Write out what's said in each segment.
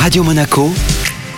Radio Monaco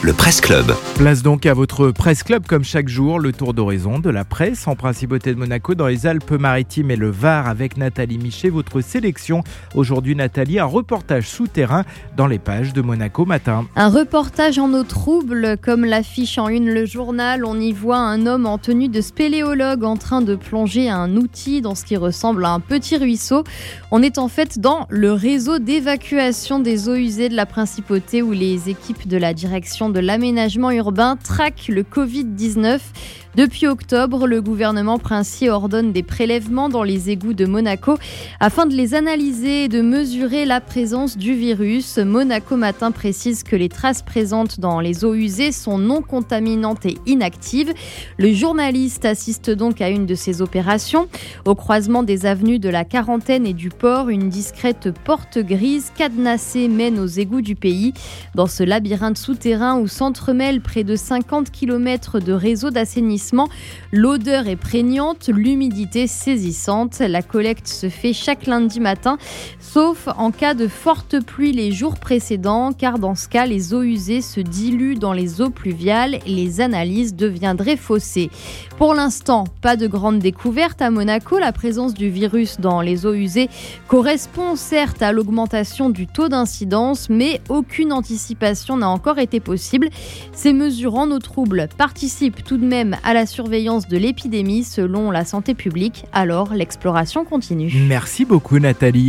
le Presse Club. Place donc à votre Presse Club comme chaque jour, le tour d'horizon de la presse en principauté de Monaco dans les Alpes-Maritimes et le Var avec Nathalie Michet, votre sélection. Aujourd'hui Nathalie, un reportage souterrain dans les pages de Monaco Matin. Un reportage en eau trouble, comme l'affiche en une le journal, on y voit un homme en tenue de spéléologue en train de plonger un outil dans ce qui ressemble à un petit ruisseau. On est en fait dans le réseau d'évacuation des eaux usées de la principauté où les équipes de la direction de l'aménagement urbain traque le Covid-19 depuis octobre, le gouvernement princier ordonne des prélèvements dans les égouts de Monaco afin de les analyser et de mesurer la présence du virus. Monaco Matin précise que les traces présentes dans les eaux usées sont non contaminantes et inactives. Le journaliste assiste donc à une de ces opérations. Au croisement des avenues de la Quarantaine et du Port, une discrète porte grise cadenassée mène aux égouts du pays. Dans ce labyrinthe souterrain où s'entremêlent près de 50 km de réseaux d'assainissement, L'odeur est prégnante, l'humidité saisissante. La collecte se fait chaque lundi matin, sauf en cas de forte pluie les jours précédents, car dans ce cas, les eaux usées se diluent dans les eaux pluviales et les analyses deviendraient faussées. Pour l'instant, pas de grande découverte à Monaco. La présence du virus dans les eaux usées correspond certes à l'augmentation du taux d'incidence, mais aucune anticipation n'a encore été Ces mesures en eau trouble participent tout de même à la surveillance de l'épidémie selon la santé publique. Alors l'exploration continue. Merci beaucoup Nathalie.